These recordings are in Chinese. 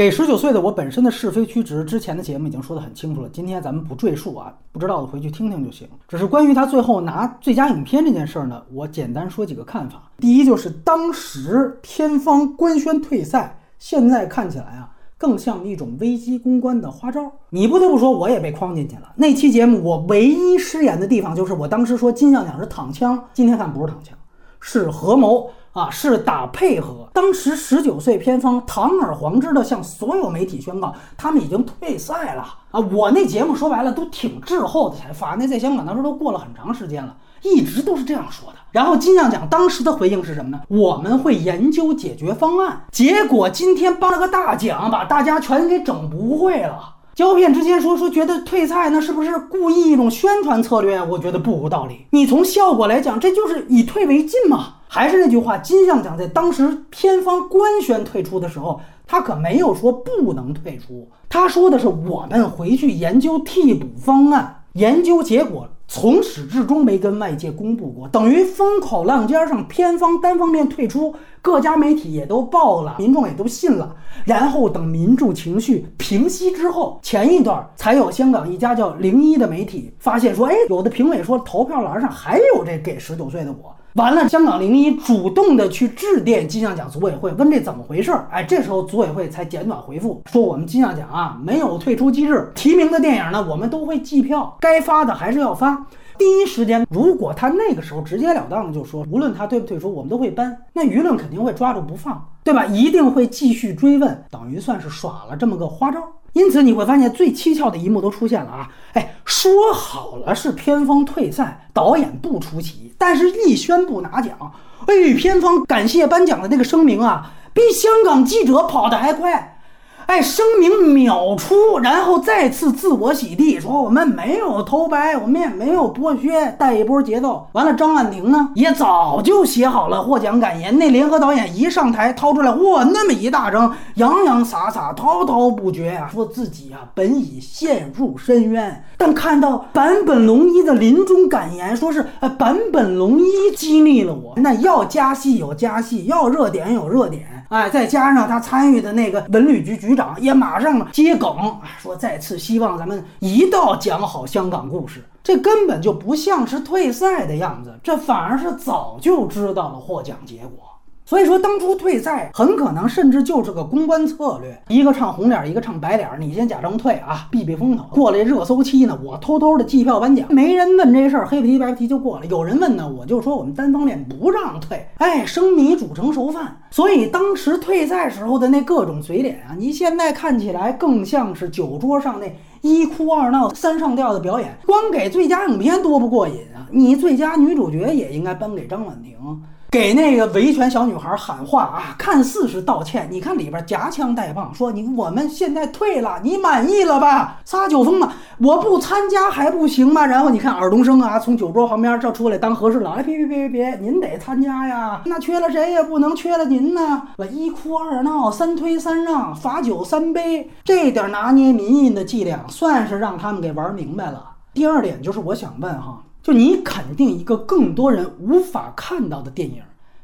给十九岁的我本身的是非曲直，之前的节目已经说得很清楚了，今天咱们不赘述啊，不知道的回去听听就行。只是关于他最后拿最佳影片这件事儿呢，我简单说几个看法。第一就是当时片方官宣退赛，现在看起来啊。更像一种危机公关的花招，你不得不说，我也被框进去了。那期节目我唯一失言的地方，就是我当时说金像奖是躺枪，今天看不是躺枪，是合谋啊，是打配合。当时十九岁片方堂而皇之的向所有媒体宣告，他们已经退赛了啊！我那节目说白了都挺滞后的才发，那在香港当时都过了很长时间了。一直都是这样说的。然后金像奖当时的回应是什么呢？我们会研究解决方案。结果今天颁了个大奖，把大家全给整不会了。胶片之前说说觉得退赛，那是不是故意一种宣传策略？我觉得不无道理。你从效果来讲，这就是以退为进嘛。还是那句话，金像奖在当时片方官宣退出的时候，他可没有说不能退出，他说的是我们回去研究替补方案，研究结果。从始至终没跟外界公布过，等于风口浪尖上，片方单方面退出，各家媒体也都报了，民众也都信了。然后等民众情绪平息之后，前一段才有香港一家叫零一的媒体发现说，哎，有的评委说投票栏上还有这给十九岁的我。完了，香港零一主动的去致电金像奖组委会，问这怎么回事儿？哎，这时候组委会才简短回复说，我们金像奖啊没有退出机制，提名的电影呢我们都会计票，该发的还是要发。第一时间，如果他那个时候直截了当的就说，无论他退不退出，我们都会搬，那舆论肯定会抓住不放，对吧？一定会继续追问，等于算是耍了这么个花招。因此你会发现最蹊跷的一幕都出现了啊！哎，说好了是片方退赛，导演不出席。但是，一宣布拿奖，哎，片方感谢颁奖的那个声明啊，比香港记者跑得还快。哎，声明秒出，然后再次自我洗地，说我们没有偷拍，我们也没有剥削，带一波节奏。完了，张婉婷呢，也早就写好了获奖感言。那联合导演一上台掏出来，哇，那么一大张，洋洋洒洒，滔滔不绝啊，说自己啊本已陷入深渊，但看到坂本龙一的临终感言，说是呃坂本龙一激励了我。那要加戏有加戏，要热点有热点。哎，再加上他参与的那个文旅局局长也马上接梗，说再次希望咱们一道讲好香港故事。这根本就不像是退赛的样子，这反而是早就知道了获奖结果。所以说，当初退赛很可能甚至就是个公关策略，一个唱红脸，一个唱白脸。你先假装退啊，避避风头。过了热搜期呢，我偷偷的计票颁奖，没人问这事儿，黑不提白不提就过了。有人问呢，我就说我们单方面不让退。哎，生米煮成熟饭。所以当时退赛时候的那各种嘴脸啊，你现在看起来更像是酒桌上那一哭二闹三上吊的表演。光给最佳影片多不过瘾啊，你最佳女主角也应该颁给张婉婷。给那个维权小女孩喊话啊，看似是道歉，你看里边夹枪带棒，说你我们现在退了，你满意了吧？撒酒疯嘛，我不参加还不行吗？然后你看尔冬升啊，从酒桌旁边这出来当和事佬，哎别别别别别，您得参加呀，那缺了谁也不能缺了您呢。我一哭二闹三推三让，罚酒三杯，这点拿捏民意的伎俩，算是让他们给玩明白了。第二点就是我想问哈。就你肯定一个更多人无法看到的电影，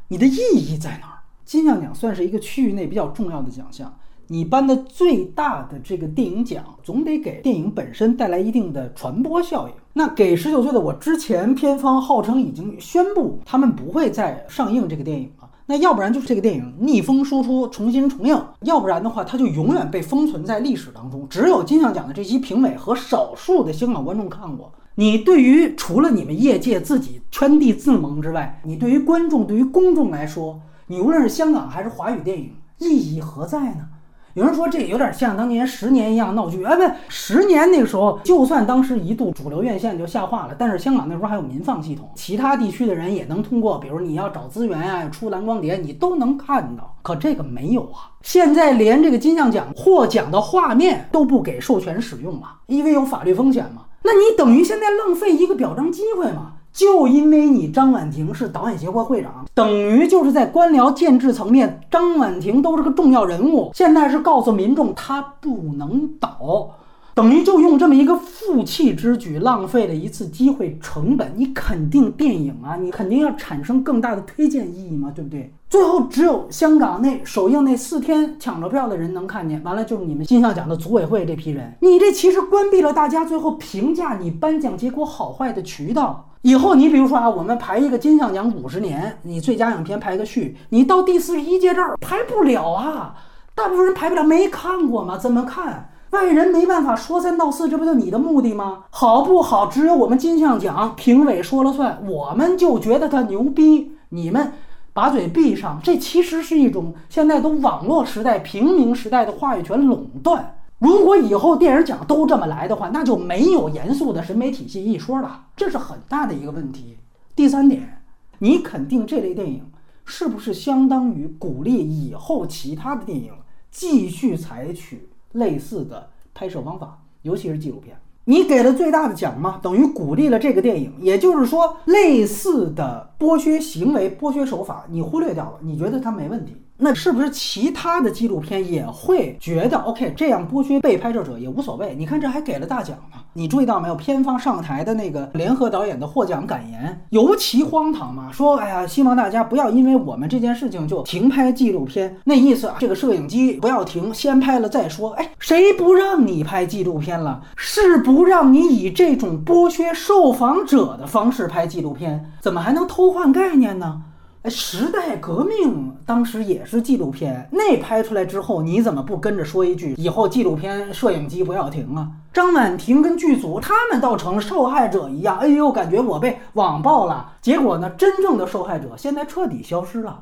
你的意义在哪儿？金像奖算是一个区域内比较重要的奖项，你颁的最大的这个电影奖，总得给电影本身带来一定的传播效应。那给十九岁的我之前，片方号称已经宣布他们不会再上映这个电影了。那要不然就是这个电影逆风输出，重新重映；要不然的话，它就永远被封存在历史当中。只有金像奖的这些评委和少数的香港观众看过。你对于除了你们业界自己圈地自萌之外，你对于观众、对于公众来说，你无论是香港还是华语电影，意义何在呢？有人说这有点像当年十年一样闹剧，哎，不，十年那个时候，就算当时一度主流院线就下滑了，但是香港那时候还有民放系统，其他地区的人也能通过，比如你要找资源呀，出蓝光碟，你都能看到。可这个没有啊，现在连这个金像奖获奖的画面都不给授权使用了，因为有法律风险嘛。那你等于现在浪费一个表彰机会嘛？就因为你张婉婷是导演协会会长，等于就是在官僚建制层面，张婉婷都是个重要人物。现在是告诉民众她不能导，等于就用这么一个负气之举，浪费了一次机会成本。你肯定电影啊，你肯定要产生更大的推荐意义嘛，对不对？最后只有香港那首映那四天抢着票的人能看见，完了就是你们金像奖的组委会这批人，你这其实关闭了大家最后评价你颁奖结果好坏的渠道。以后你比如说啊，我们排一个金像奖五十年，你最佳影片排个序，你到第四十一届这儿排不了啊，大部分人排不了，没看过吗？怎么看？外人没办法说三道四，这不就你的目的吗？好不好？只有我们金像奖评委说了算，我们就觉得他牛逼，你们。把嘴闭上，这其实是一种现在都网络时代、平民时代的话语权垄断。如果以后电影奖都这么来的话，那就没有严肃的审美体系一说了，这是很大的一个问题。第三点，你肯定这类电影是不是相当于鼓励以后其他的电影继续采取类似的拍摄方法，尤其是纪录片？你给了最大的奖吗？等于鼓励了这个电影，也就是说，类似的剥削行为、剥削手法，你忽略掉了，你觉得它没问题。那是不是其他的纪录片也会觉得 OK？这样剥削被拍摄者也无所谓。你看这还给了大奖呢。你注意到没有？片方上台的那个联合导演的获奖感言尤其荒唐嘛，说哎呀，希望大家不要因为我们这件事情就停拍纪录片。那意思啊，这个摄影机不要停，先拍了再说。哎，谁不让你拍纪录片了？是不让你以这种剥削受访者的方式拍纪录片？怎么还能偷换概念呢？时代革命当时也是纪录片，那拍出来之后，你怎么不跟着说一句以后纪录片摄影机不要停啊？张婉婷跟剧组他们倒成了受害者一样，哎呦，感觉我被网暴了。结果呢，真正的受害者现在彻底消失了。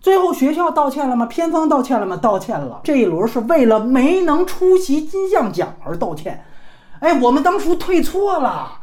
最后学校道歉了吗？片方道歉了吗？道歉了。这一轮是为了没能出席金像奖而道歉。哎，我们当初退错了。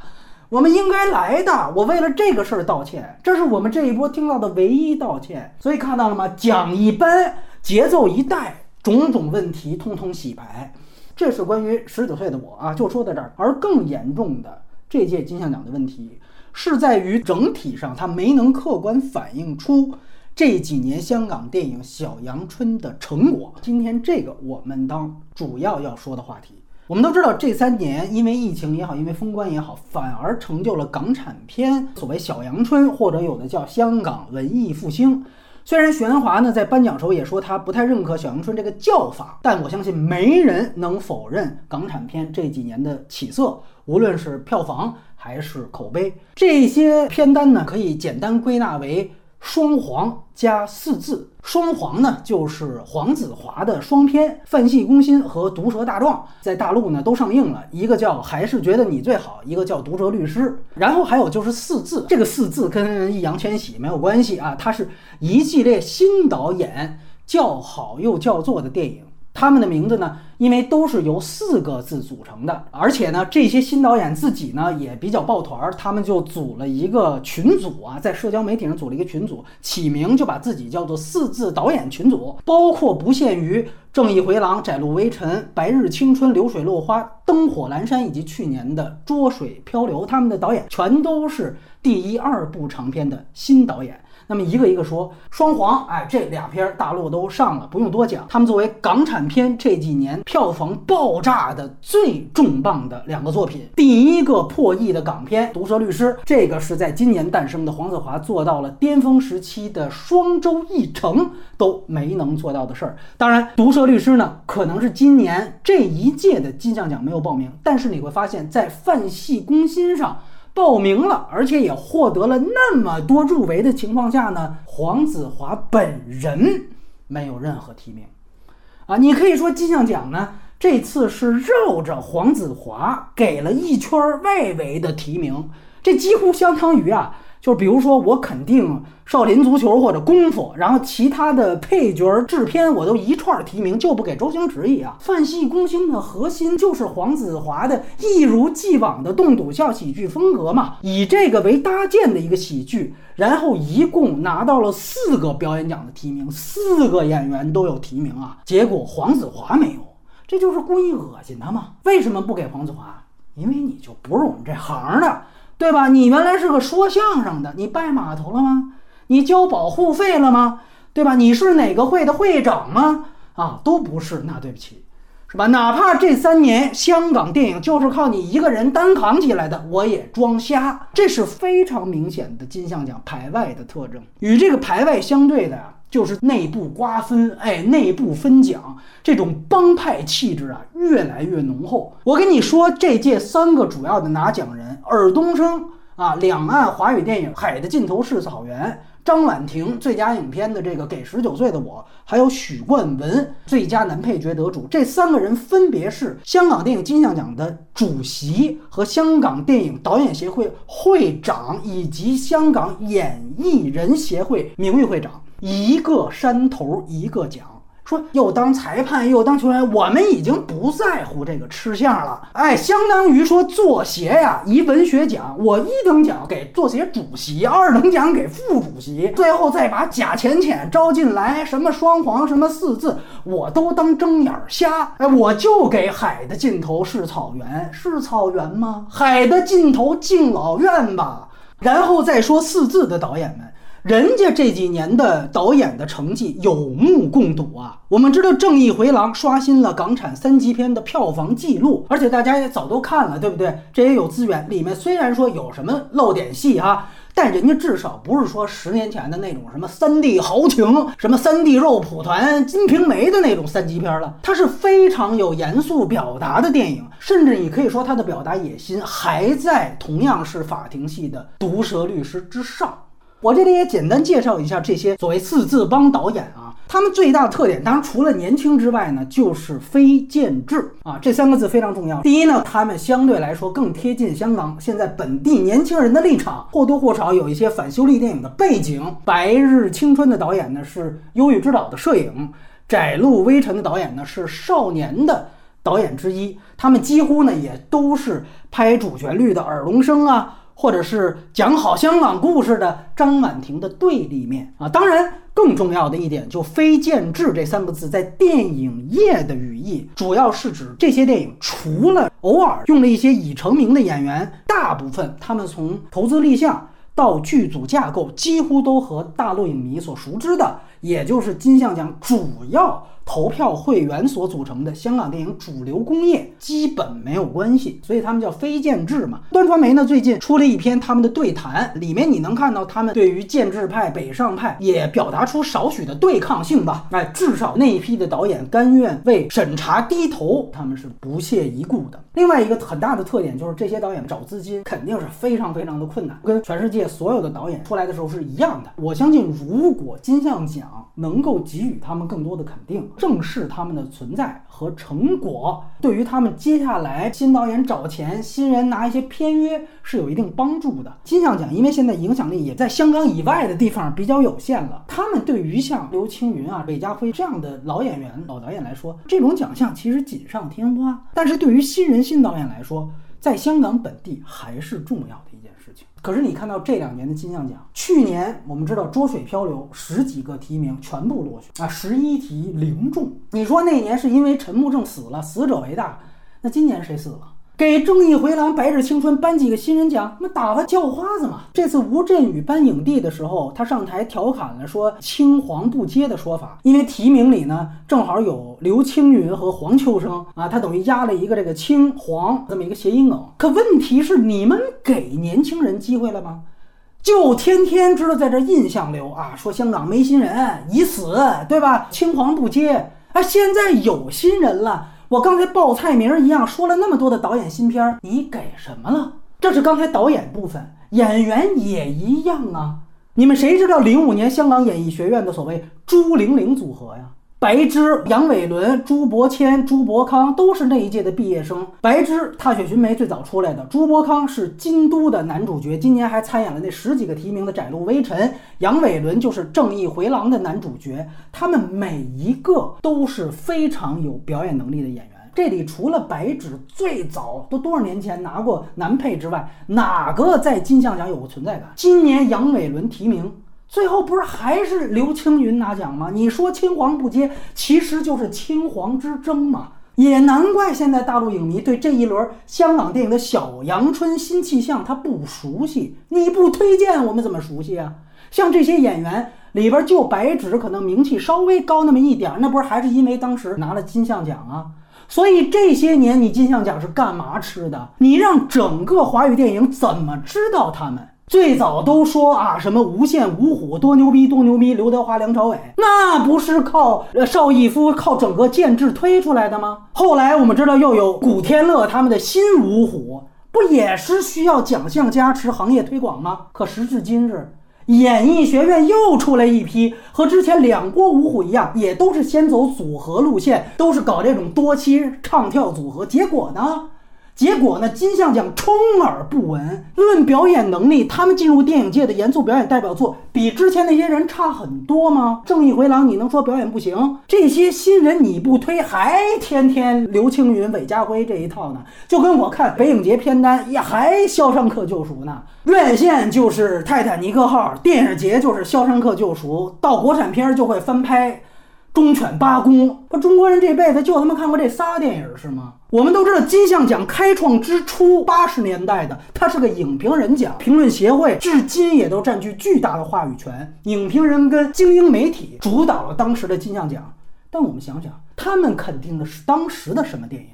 我们应该来的，我为了这个事儿道歉，这是我们这一波听到的唯一道歉。所以看到了吗？奖一颁，节奏一带，种种问题通通洗牌。这是关于十九岁的我啊，就说到这儿。而更严重的这届金像奖的问题，是在于整体上它没能客观反映出这几年香港电影小阳春的成果。今天这个我们当主要要说的话题。我们都知道，这三年因为疫情也好，因为封关也好，反而成就了港产片所谓小阳春，或者有的叫香港文艺复兴。虽然徐安华呢在颁奖时候也说他不太认可小阳春这个叫法，但我相信没人能否认港产片这几年的起色，无论是票房还是口碑，这些片单呢可以简单归纳为。双黄加四字，双黄呢就是黄子华的双篇《范戏攻心》和《毒舌大壮》，在大陆呢都上映了，一个叫还是觉得你最好，一个叫毒舌律师。然后还有就是四字，这个四字跟易烊千玺没有关系啊，它是一系列新导演叫好又叫座的电影。他们的名字呢，因为都是由四个字组成的，而且呢，这些新导演自己呢也比较抱团儿，他们就组了一个群组啊，在社交媒体上组了一个群组，起名就把自己叫做“四字导演群组”，包括不限于《正义回廊》《窄路微尘》《白日青春》《流水落花》《灯火阑珊》以及去年的《捉水漂流》，他们的导演全都是第一二部长片的新导演。那么一个一个说，双簧，哎，这俩片大陆都上了，不用多讲。他们作为港产片这几年票房爆炸的最重磅的两个作品，第一个破亿的港片《毒舌律师》，这个是在今年诞生的黄子华做到了巅峰时期的双周一成都没能做到的事儿。当然，《毒舌律师》呢，可能是今年这一届的金像奖没有报名，但是你会发现在泛系攻心上。报名了，而且也获得了那么多入围的情况下呢，黄子华本人没有任何提名，啊，你可以说金像奖呢这次是绕着黄子华给了一圈外围的提名，这几乎相当于啊。就比如说，我肯定少林足球或者功夫，然后其他的配角制片我都一串提名，就不给周星驰一样。范戏攻心的核心就是黄子华的一如既往的动笃笑喜剧风格嘛，以这个为搭建的一个喜剧，然后一共拿到了四个表演奖的提名，四个演员都有提名啊，结果黄子华没有，这就是故意恶心他嘛？为什么不给黄子华？因为你就不是我们这行的。对吧？你原来是个说相声的，你拜码头了吗？你交保护费了吗？对吧？你是哪个会的会长吗？啊，都不是。那对不起，是吧？哪怕这三年香港电影就是靠你一个人单扛起来的，我也装瞎。这是非常明显的金像奖排外的特征。与这个排外相对的呀，就是内部瓜分，哎，内部分奖，这种帮派气质啊，越来越浓厚。我跟你说，这届三个主要的拿奖人，尔冬升啊，两岸华语电影《海的尽头是草原》。张婉婷最佳影片的这个《给十九岁的我》，还有许冠文最佳男配角得主，这三个人分别是香港电影金像奖的主席和香港电影导演协会会长，以及香港演艺人协会名誉会长，一个山头一个奖。说又当裁判又当球员，我们已经不在乎这个吃相了。哎，相当于说作协呀，一文学奖，我一等奖给作协主席，二等奖给副主席，最后再把贾浅浅招进来，什么双簧，什么四字，我都当睁眼瞎。哎，我就给海的尽头是草原，是草原吗？海的尽头敬老院吧。然后再说四字的导演们。人家这几年的导演的成绩有目共睹啊！我们知道《正义回廊》刷新了港产三级片的票房记录，而且大家也早都看了，对不对？这也有资源。里面虽然说有什么漏点戏哈，但人家至少不是说十年前的那种什么三 D 豪情、什么三 D 肉蒲团、金瓶梅的那种三级片了。它是非常有严肃表达的电影，甚至你可以说它的表达野心还在同样是法庭戏的《毒舌律师》之上。我这里也简单介绍一下这些所谓四字帮导演啊，他们最大的特点，当然除了年轻之外呢，就是非建制啊，这三个字非常重要。第一呢，他们相对来说更贴近香港现在本地年轻人的立场，或多或少有一些反修例电影的背景。白日青春的导演呢是忧郁之岛的摄影，窄路微尘的导演呢是少年的导演之一，他们几乎呢也都是拍主旋律的耳聋声啊。或者是讲好香港故事的张婉婷的对立面啊，当然更重要的一点，就非建制这三个字在电影业的语义，主要是指这些电影除了偶尔用了一些已成名的演员，大部分他们从投资立项到剧组架构，几乎都和大陆影迷所熟知的，也就是金像奖主要。投票会员所组成的香港电影主流工业基本没有关系，所以他们叫非建制嘛。端传媒呢最近出了一篇他们的对谈，里面你能看到他们对于建制派、北上派也表达出少许的对抗性吧？哎，至少那一批的导演甘愿为审查低头，他们是不屑一顾的。另外一个很大的特点就是这些导演找资金肯定是非常非常的困难，跟全世界所有的导演出来的时候是一样的。我相信，如果金像奖能够给予他们更多的肯定。正视他们的存在和成果，对于他们接下来新导演找钱、新人拿一些片约是有一定帮助的。金像奖因为现在影响力也在香港以外的地方比较有限了，他们对于像刘青云啊、韦家辉这样的老演员、老导演来说，这种奖项其实锦上添花；但是对于新人、新导演来说，在香港本地还是重要的一件事情。可是你看到这两年的金像奖，去年我们知道捉水漂流十几个提名全部落选啊，十一题零中。你说那年是因为陈木胜死了，死者为大，那今年谁死了？给《正义回廊》《白日青春》颁几个新人奖，那打发叫花子嘛。这次吴镇宇颁影帝的时候，他上台调侃了说“青黄不接”的说法，因为提名里呢正好有刘青云和黄秋生啊，他等于压了一个这个青黄这么一个谐音梗。可问题是，你们给年轻人机会了吗？就天天知道在这印象流啊，说香港没新人已死，对吧？青黄不接啊，现在有新人了。我刚才报菜名一样说了那么多的导演新片儿，你给什么了？这是刚才导演部分，演员也一样啊。你们谁知道零五年香港演艺学院的所谓朱玲玲组合呀？白芝、杨伟伦、朱柏谦、朱柏康都是那一届的毕业生。白芝《踏雪寻梅》最早出来的，朱柏康是《京都》的男主角，今年还参演了那十几个提名的《窄路微尘》。杨伟伦就是《正义回廊》的男主角。他们每一个都是非常有表演能力的演员。这里除了白纸最早都多少年前拿过男配之外，哪个在金像奖有过存在感？今年杨伟伦提名。最后不是还是刘青云拿奖吗？你说青黄不接，其实就是青黄之争嘛。也难怪现在大陆影迷对这一轮香港电影的小阳春新气象他不熟悉。你不推荐我们怎么熟悉啊？像这些演员里边，就白纸可能名气稍微高那么一点，那不是还是因为当时拿了金像奖啊？所以这些年你金像奖是干嘛吃的？你让整个华语电影怎么知道他们？最早都说啊，什么无线五虎多牛逼多牛逼，刘德华、梁朝伟，那不是靠呃邵逸夫靠整个建制推出来的吗？后来我们知道又有古天乐他们的新五虎，不也是需要奖项加持、行业推广吗？可时至今日，演艺学院又出来一批，和之前两锅五虎一样，也都是先走组合路线，都是搞这种多期唱跳组合，结果呢？结果呢？金像奖充耳不闻。论表演能力，他们进入电影界的严肃表演代表作，比之前那些人差很多吗？正义回廊，你能说表演不行？这些新人你不推，还天天刘青云、韦家辉这一套呢？就跟我看北影节片单，也还《肖申克救赎》呢。院线就是《泰坦尼克号》，电影节就是《肖申克救赎》，到国产片就会翻拍。忠犬八公，不，中国人这辈子就他妈看过这仨电影是吗？我们都知道金像奖开创之初，八十年代的，它是个影评人奖，评论协会至今也都占据巨大的话语权，影评人跟精英媒体主导了当时的金像奖。但我们想想，他们肯定的是当时的什么电影？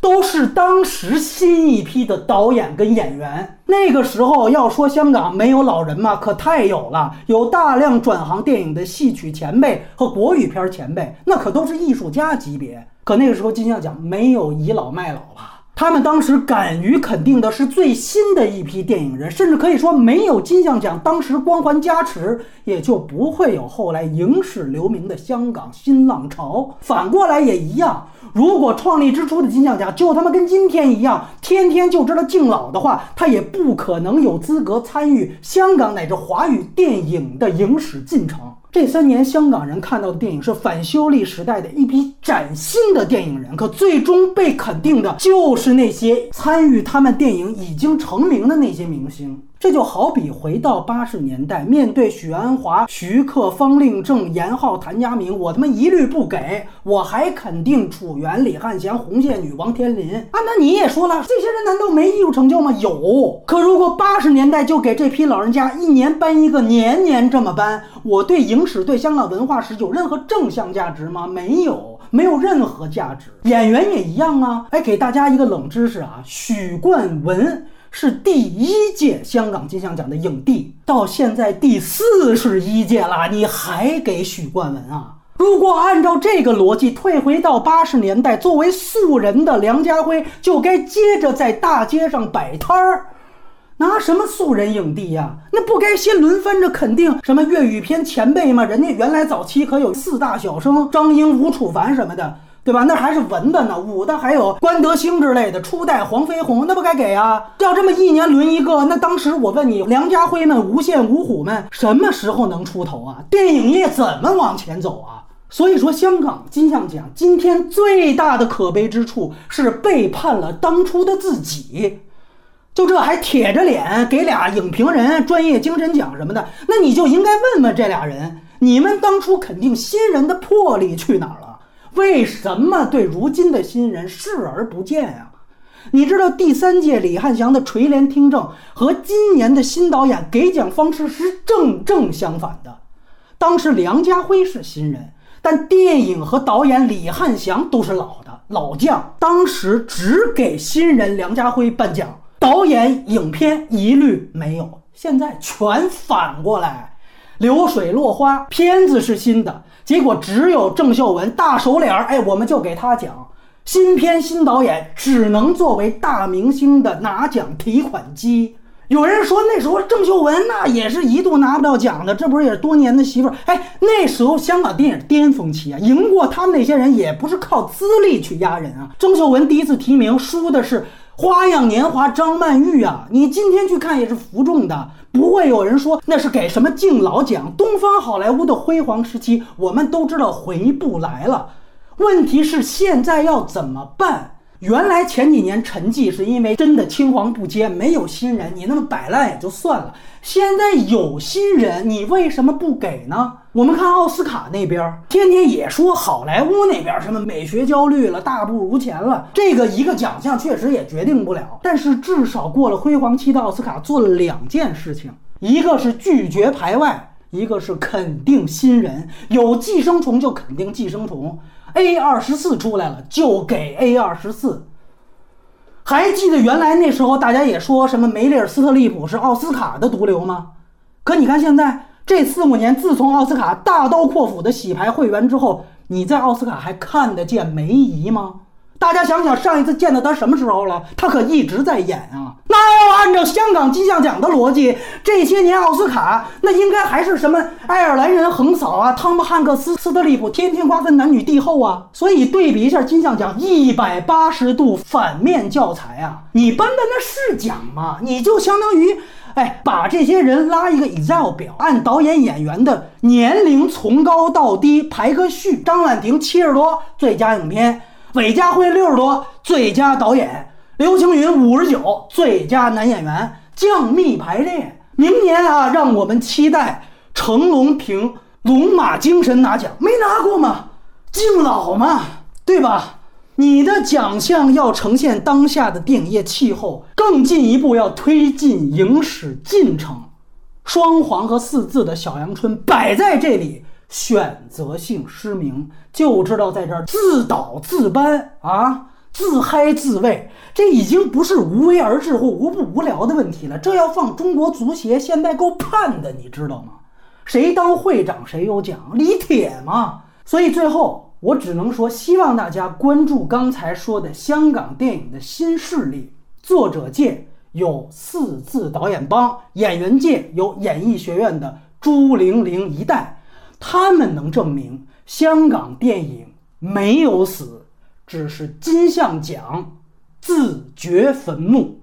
都是当时新一批的导演跟演员。那个时候要说香港没有老人嘛，可太有了，有大量转行电影的戏曲前辈和国语片前辈，那可都是艺术家级别。可那个时候金像奖没有倚老卖老了。他们当时敢于肯定的是最新的一批电影人，甚至可以说没有金像奖当时光环加持，也就不会有后来影史留名的香港新浪潮。反过来也一样，如果创立之初的金像奖就他妈跟今天一样，天天就知道敬老的话，他也不可能有资格参与香港乃至华语电影的影史进程。这三年，香港人看到的电影是反修例时代的一批崭新的电影人，可最终被肯定的就是那些参与他们电影已经成名的那些明星。这就好比回到八十年代，面对许鞍华、徐克、方令正、严浩、谭家明，我他妈一律不给，我还肯定楚原、李汉祥、红线女王天林啊！那你也说了，这些人难道没艺术成就吗？有。可如果八十年代就给这批老人家一年颁一个，年年这么颁，我对影史、对香港文化史有任何正向价值吗？没有，没有任何价值。演员也一样啊！哎，给大家一个冷知识啊，许冠文。是第一届香港金像奖的影帝，到现在第四十一届了，你还给许冠文啊？如果按照这个逻辑退回到八十年代，作为素人的梁家辉就该接着在大街上摆摊儿，拿什么素人影帝呀？那不该先轮番着肯定什么粤语片前辈吗？人家原来早期可有四大小生张英、吴楚凡什么的。对吧？那还是文的呢，武的还有关德兴之类的，初代黄飞鸿，那不该给啊？要这么一年轮一个，那当时我问你，梁家辉们、无线五虎们什么时候能出头啊？电影业怎么往前走啊？所以说，香港金像奖今天最大的可悲之处是背叛了当初的自己，就这还铁着脸给俩影评人专业精神奖什么的，那你就应该问问这俩人，你们当初肯定新人的魄力去哪儿了？为什么对如今的新人视而不见啊？你知道第三届李汉祥的垂帘听政和今年的新导演给奖方式是正正相反的。当时梁家辉是新人，但电影和导演李汉祥都是老的老将。当时只给新人梁家辉颁奖，导演影片一律没有。现在全反过来，流水落花，片子是新的。结果只有郑秀文大手脸儿，哎，我们就给他讲。新片新导演只能作为大明星的拿奖提款机。有人说那时候郑秀文那也是一度拿不到奖的，这不是也是多年的媳妇儿？哎，那时候香港电影巅峰期啊，赢过他们那些人也不是靠资历去压人啊。郑秀文第一次提名输的是《花样年华》张曼玉啊，你今天去看也是服众的。不会有人说那是给什么敬老奖？东方好莱坞的辉煌时期，我们都知道回不来了。问题是现在要怎么办？原来前几年沉寂是因为真的青黄不接，没有新人，你那么摆烂也就算了。现在有新人，你为什么不给呢？我们看奥斯卡那边，天天也说好莱坞那边什么美学焦虑了，大不如前了。这个一个奖项确实也决定不了，但是至少过了辉煌期的奥斯卡做了两件事情，一个是拒绝排外，一个是肯定新人，有寄生虫就肯定寄生虫。A 二十四出来了，就给 A 二十四。还记得原来那时候大家也说什么梅丽尔·斯特利普是奥斯卡的毒瘤吗？可你看现在这四五年，自从奥斯卡大刀阔斧的洗牌会员之后，你在奥斯卡还看得见梅姨吗？大家想想，上一次见到他什么时候了？他可一直在演啊。那要按照香港金像奖的逻辑，这些年奥斯卡那应该还是什么爱尔兰人横扫啊，汤姆汉克斯、斯特利普天天瓜分男女帝后啊。所以对比一下金像奖，一百八十度反面教材啊！你颁的那是奖吗？你就相当于，哎，把这些人拉一个 Excel 表，按导演演员的年龄从高到低排个序。张婉婷七十多，最佳影片。韦家辉六十多，最佳导演；刘青云五十九，最佳男演员。降密排列，明年啊，让我们期待成龙凭《龙马精神》拿奖，没拿过吗？敬老嘛，对吧？你的奖项要呈现当下的电影业气候，更进一步要推进影史进程。双簧和四字的小阳春摆在这里。选择性失明，就知道在这儿自导自搬啊，自嗨自慰，这已经不是无为而治或无不无聊的问题了。这要放中国足协，现在够判的，你知道吗？谁当会长谁有奖，李铁嘛。所以最后我只能说，希望大家关注刚才说的香港电影的新势力。作者界有四字导演帮，演员界有演艺学院的朱玲玲一代。他们能证明香港电影没有死，只是金像奖自掘坟墓。